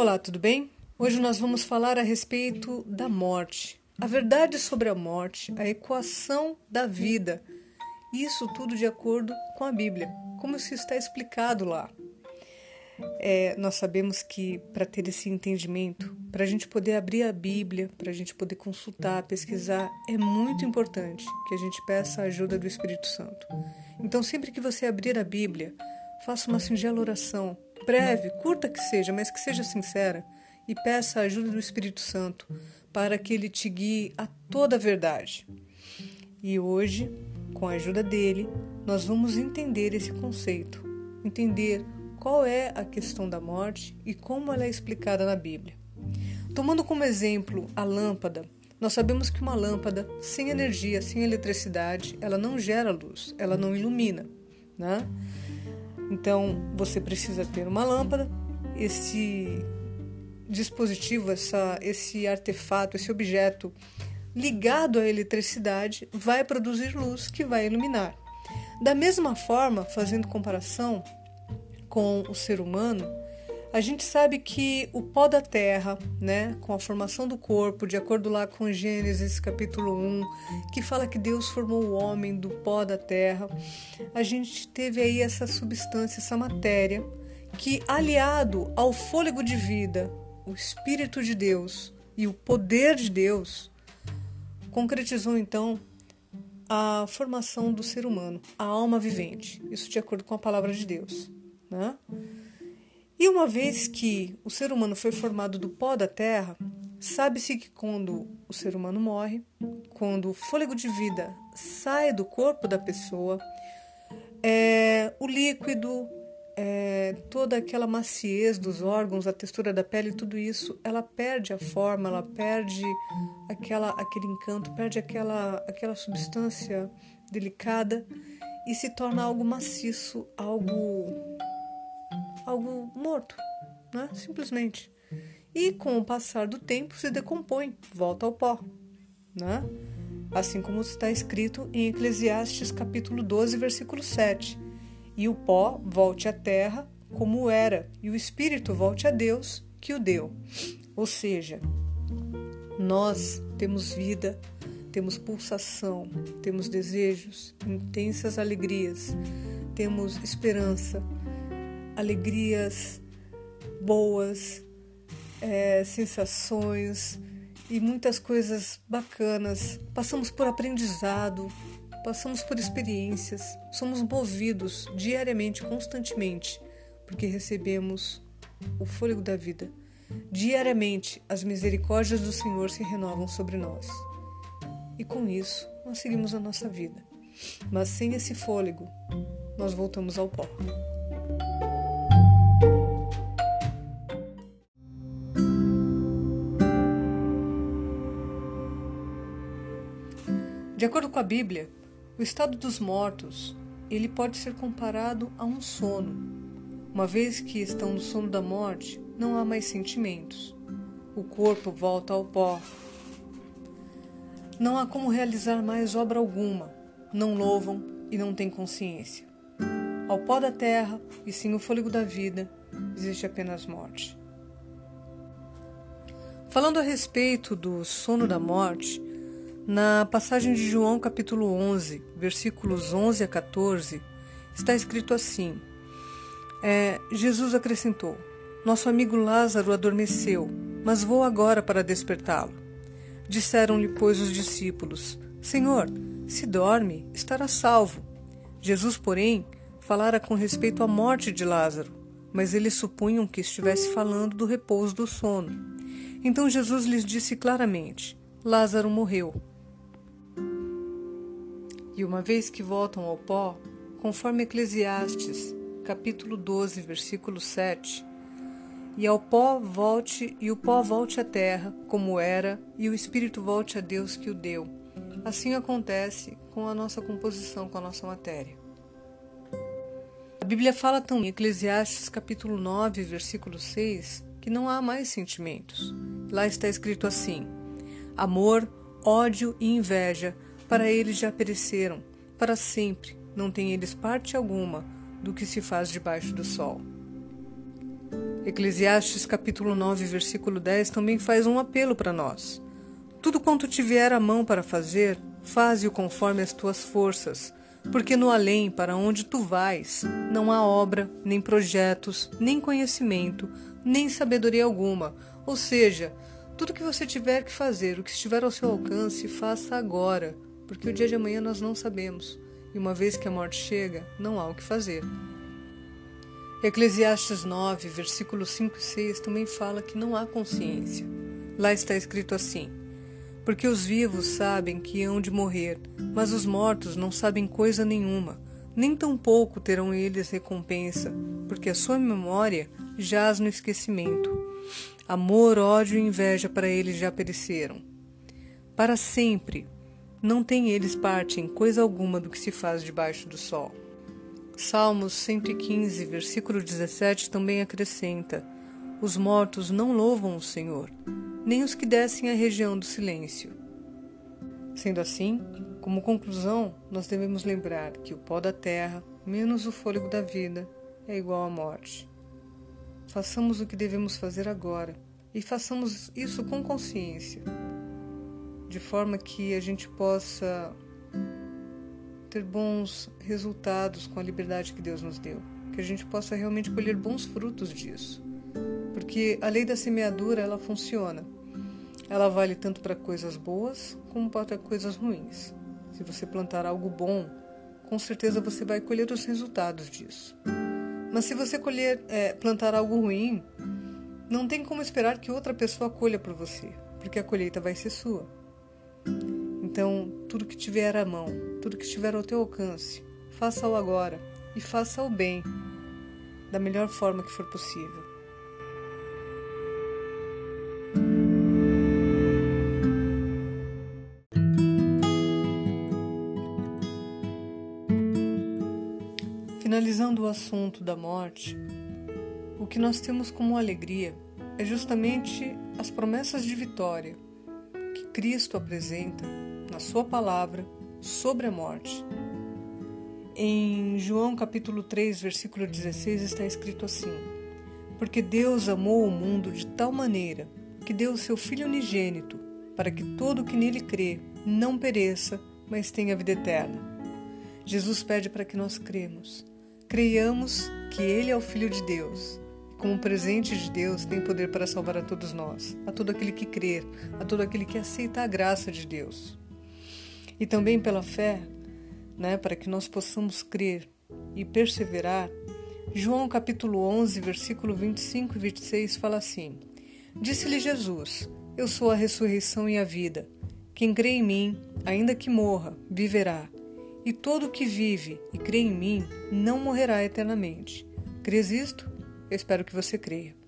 Olá, tudo bem? Hoje nós vamos falar a respeito da morte, a verdade sobre a morte, a equação da vida. Isso tudo de acordo com a Bíblia, como isso está explicado lá. É, nós sabemos que para ter esse entendimento, para a gente poder abrir a Bíblia, para a gente poder consultar, pesquisar, é muito importante que a gente peça a ajuda do Espírito Santo. Então, sempre que você abrir a Bíblia, faça uma singela oração, breve, curta que seja, mas que seja sincera, e peça a ajuda do Espírito Santo para que ele te guie a toda a verdade. E hoje, com a ajuda dele, nós vamos entender esse conceito, entender qual é a questão da morte e como ela é explicada na Bíblia. Tomando como exemplo a lâmpada, nós sabemos que uma lâmpada sem energia, sem eletricidade, ela não gera luz, ela não ilumina, né? Então você precisa ter uma lâmpada, esse dispositivo, essa, esse artefato, esse objeto ligado à eletricidade vai produzir luz que vai iluminar. Da mesma forma, fazendo comparação, com o ser humano, a gente sabe que o pó da terra, né, com a formação do corpo, de acordo lá com Gênesis capítulo 1, que fala que Deus formou o homem do pó da terra, a gente teve aí essa substância, essa matéria, que aliado ao fôlego de vida, o Espírito de Deus e o poder de Deus, concretizou então a formação do ser humano, a alma vivente. Isso de acordo com a palavra de Deus. Né? E uma vez que o ser humano foi formado do pó da terra, sabe-se que quando o ser humano morre, quando o fôlego de vida sai do corpo da pessoa, é, o líquido, é, toda aquela maciez dos órgãos, a textura da pele, tudo isso, ela perde a forma, ela perde aquela, aquele encanto, perde aquela, aquela substância delicada e se torna algo maciço, algo algo morto, né? simplesmente. E com o passar do tempo se decompõe, volta ao pó. Né? Assim como está escrito em Eclesiastes capítulo 12, versículo 7. E o pó volte à terra como era, e o espírito volte a Deus que o deu. Ou seja, nós temos vida, temos pulsação, temos desejos, intensas alegrias, temos esperança, alegrias boas, é, sensações e muitas coisas bacanas. Passamos por aprendizado, passamos por experiências, somos movidos diariamente, constantemente, porque recebemos o fôlego da vida. Diariamente, as misericórdias do Senhor se renovam sobre nós. E com isso, nós seguimos a nossa vida. Mas sem esse fôlego, nós voltamos ao pó. De acordo com a Bíblia, o estado dos mortos ele pode ser comparado a um sono. Uma vez que estão no sono da morte, não há mais sentimentos. O corpo volta ao pó. Não há como realizar mais obra alguma. Não louvam e não têm consciência. Ao pó da terra e sim o fôlego da vida, existe apenas morte. Falando a respeito do sono da morte, na passagem de João, capítulo 11, versículos 11 a 14, está escrito assim: é, Jesus acrescentou: Nosso amigo Lázaro adormeceu, mas vou agora para despertá-lo. Disseram-lhe, pois, os discípulos: Senhor, se dorme, estará salvo. Jesus, porém, falara com respeito à morte de Lázaro, mas eles supunham que estivesse falando do repouso do sono. Então Jesus lhes disse claramente: Lázaro morreu e uma vez que voltam ao pó, conforme Eclesiastes, capítulo 12, versículo 7, e ao pó volte, e o pó volte à terra, como era, e o espírito volte a Deus que o deu. Assim acontece com a nossa composição, com a nossa matéria. A Bíblia fala também em Eclesiastes capítulo 9, versículo 6, que não há mais sentimentos. Lá está escrito assim: amor, ódio e inveja para eles já pereceram, para sempre não têm eles parte alguma do que se faz debaixo do sol. Eclesiastes capítulo 9, versículo 10 também faz um apelo para nós. Tudo quanto tiver a mão para fazer, faze-o conforme as tuas forças, porque no além para onde tu vais, não há obra, nem projetos, nem conhecimento, nem sabedoria alguma. Ou seja, tudo que você tiver que fazer, o que estiver ao seu alcance, faça agora, porque o dia de amanhã nós não sabemos. E uma vez que a morte chega, não há o que fazer. Eclesiastes 9, versículos 5 e 6 também fala que não há consciência. Lá está escrito assim: Porque os vivos sabem que hão de morrer, mas os mortos não sabem coisa nenhuma, nem tampouco terão eles recompensa, porque a sua memória jaz no esquecimento. Amor, ódio e inveja para eles já pereceram. Para sempre não têm eles parte em coisa alguma do que se faz debaixo do sol. Salmos 115, versículo 17 também acrescenta: Os mortos não louvam o Senhor, nem os que descem à região do silêncio. Sendo assim, como conclusão, nós devemos lembrar que o pó da terra, menos o fôlego da vida, é igual à morte. Façamos o que devemos fazer agora e façamos isso com consciência, de forma que a gente possa ter bons resultados com a liberdade que Deus nos deu, que a gente possa realmente colher bons frutos disso. Porque a lei da semeadura, ela funciona. Ela vale tanto para coisas boas como para coisas ruins. Se você plantar algo bom, com certeza você vai colher os resultados disso. Mas se você colher, é, plantar algo ruim, não tem como esperar que outra pessoa colha por você, porque a colheita vai ser sua. Então, tudo que tiver à mão, tudo que estiver ao teu alcance, faça-o agora e faça o bem da melhor forma que for possível. Finalizando o assunto da morte, o que nós temos como alegria é justamente as promessas de vitória que Cristo apresenta na Sua palavra sobre a morte. Em João capítulo 3, versículo 16 está escrito assim: Porque Deus amou o mundo de tal maneira que deu o seu Filho unigênito, para que todo que nele crê não pereça, mas tenha vida eterna. Jesus pede para que nós cremos, creiamos que Ele é o Filho de Deus como presente de Deus, tem poder para salvar a todos nós, a todo aquele que crer, a todo aquele que aceita a graça de Deus. E também pela fé, né, para que nós possamos crer e perseverar, João capítulo 11, versículo 25 e 26 fala assim: Disse-lhe Jesus: Eu sou a ressurreição e a vida. Quem crê em mim, ainda que morra, viverá. E todo que vive e crê em mim não morrerá eternamente. Crês isto? Eu espero que você creia.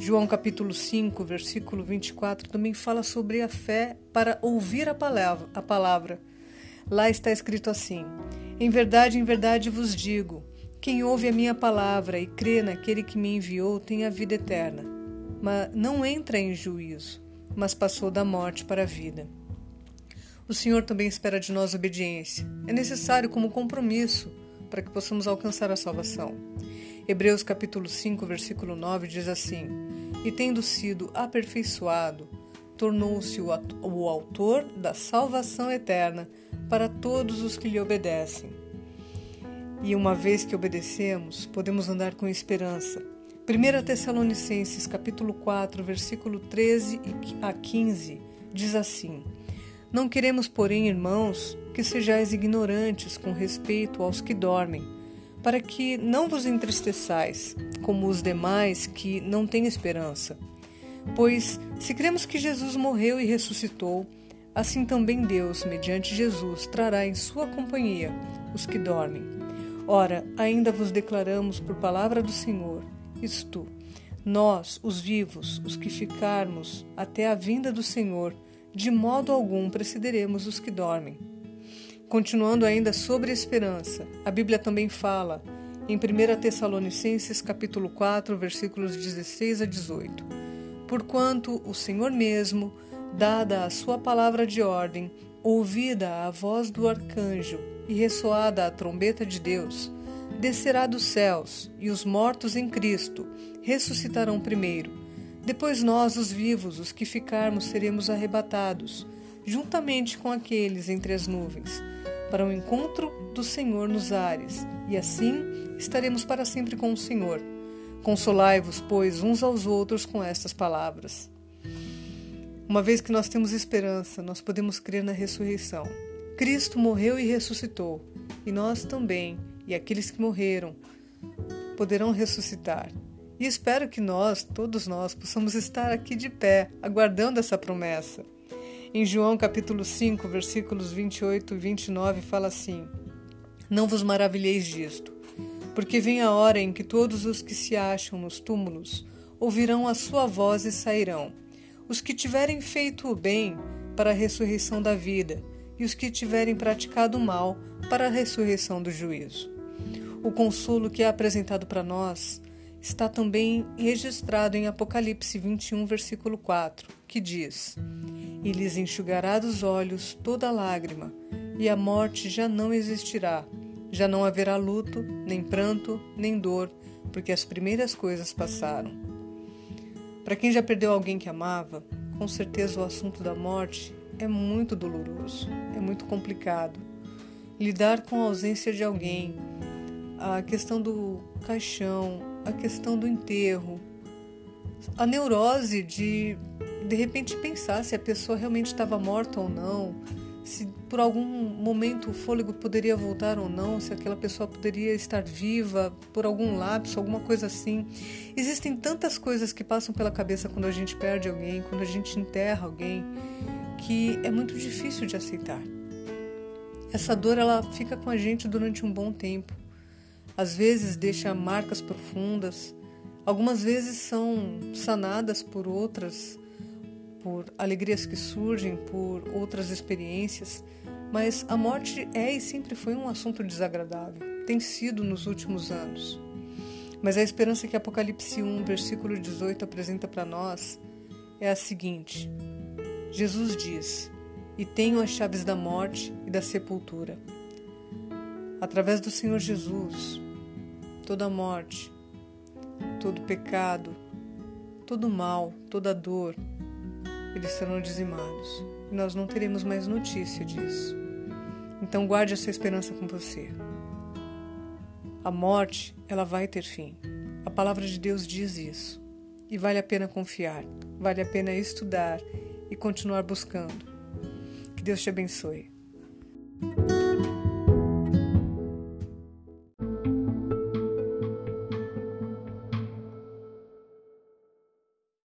João capítulo 5, versículo 24 também fala sobre a fé para ouvir a palavra, a palavra. Lá está escrito assim: Em verdade, em verdade vos digo, quem ouve a minha palavra e crê naquele que me enviou tem a vida eterna, mas não entra em juízo, mas passou da morte para a vida. O Senhor também espera de nós obediência. É necessário como compromisso para que possamos alcançar a salvação. Hebreus capítulo 5, versículo 9 diz assim: E tendo sido aperfeiçoado, tornou-se o autor da salvação eterna para todos os que lhe obedecem. E uma vez que obedecemos, podemos andar com esperança. 1 Tessalonicenses capítulo 4, versículo 13 a 15 diz assim: Não queremos, porém, irmãos, que sejais ignorantes com respeito aos que dormem para que não vos entristeçais, como os demais que não têm esperança. Pois, se cremos que Jesus morreu e ressuscitou, assim também Deus, mediante Jesus, trará em sua companhia os que dormem. Ora, ainda vos declaramos por palavra do Senhor, isto, nós, os vivos, os que ficarmos até a vinda do Senhor, de modo algum precederemos os que dormem. Continuando ainda sobre esperança, a Bíblia também fala em 1 Tessalonicenses capítulo 4, versículos 16 a 18. Porquanto o Senhor mesmo, dada a sua palavra de ordem, ouvida a voz do arcanjo e ressoada a trombeta de Deus, descerá dos céus, e os mortos em Cristo ressuscitarão primeiro. Depois nós, os vivos, os que ficarmos, seremos arrebatados, juntamente com aqueles entre as nuvens, para o encontro do Senhor nos ares, e assim estaremos para sempre com o Senhor. Consolai-vos, pois, uns aos outros com estas palavras. Uma vez que nós temos esperança, nós podemos crer na ressurreição. Cristo morreu e ressuscitou, e nós também, e aqueles que morreram, poderão ressuscitar. E espero que nós, todos nós, possamos estar aqui de pé, aguardando essa promessa. Em João capítulo 5, versículos 28 e 29, fala assim: Não vos maravilheis disto, porque vem a hora em que todos os que se acham nos túmulos ouvirão a sua voz e sairão os que tiverem feito o bem para a ressurreição da vida, e os que tiverem praticado o mal para a ressurreição do juízo. O consolo que é apresentado para nós está também registrado em Apocalipse 21, versículo 4, que diz: E lhes enxugará dos olhos toda lágrima, e a morte já não existirá. Já não haverá luto, nem pranto, nem dor, porque as primeiras coisas passaram. Para quem já perdeu alguém que amava, com certeza o assunto da morte é muito doloroso, é muito complicado. Lidar com a ausência de alguém, a questão do caixão, a questão do enterro, a neurose de de repente pensar se a pessoa realmente estava morta ou não, se por algum momento o fôlego poderia voltar ou não, se aquela pessoa poderia estar viva por algum lapso, alguma coisa assim. Existem tantas coisas que passam pela cabeça quando a gente perde alguém, quando a gente enterra alguém, que é muito difícil de aceitar. Essa dor ela fica com a gente durante um bom tempo. Às vezes deixa marcas profundas, algumas vezes são sanadas por outras por alegrias que surgem, por outras experiências, mas a morte é e sempre foi um assunto desagradável, tem sido nos últimos anos. Mas a esperança que Apocalipse 1, versículo 18 apresenta para nós é a seguinte: Jesus diz: E tenho as chaves da morte e da sepultura. Através do Senhor Jesus, toda morte, todo pecado, todo mal, toda dor, eles serão dizimados e nós não teremos mais notícia disso. Então guarde essa esperança com você. A morte, ela vai ter fim. A palavra de Deus diz isso. E vale a pena confiar, vale a pena estudar e continuar buscando. Que Deus te abençoe.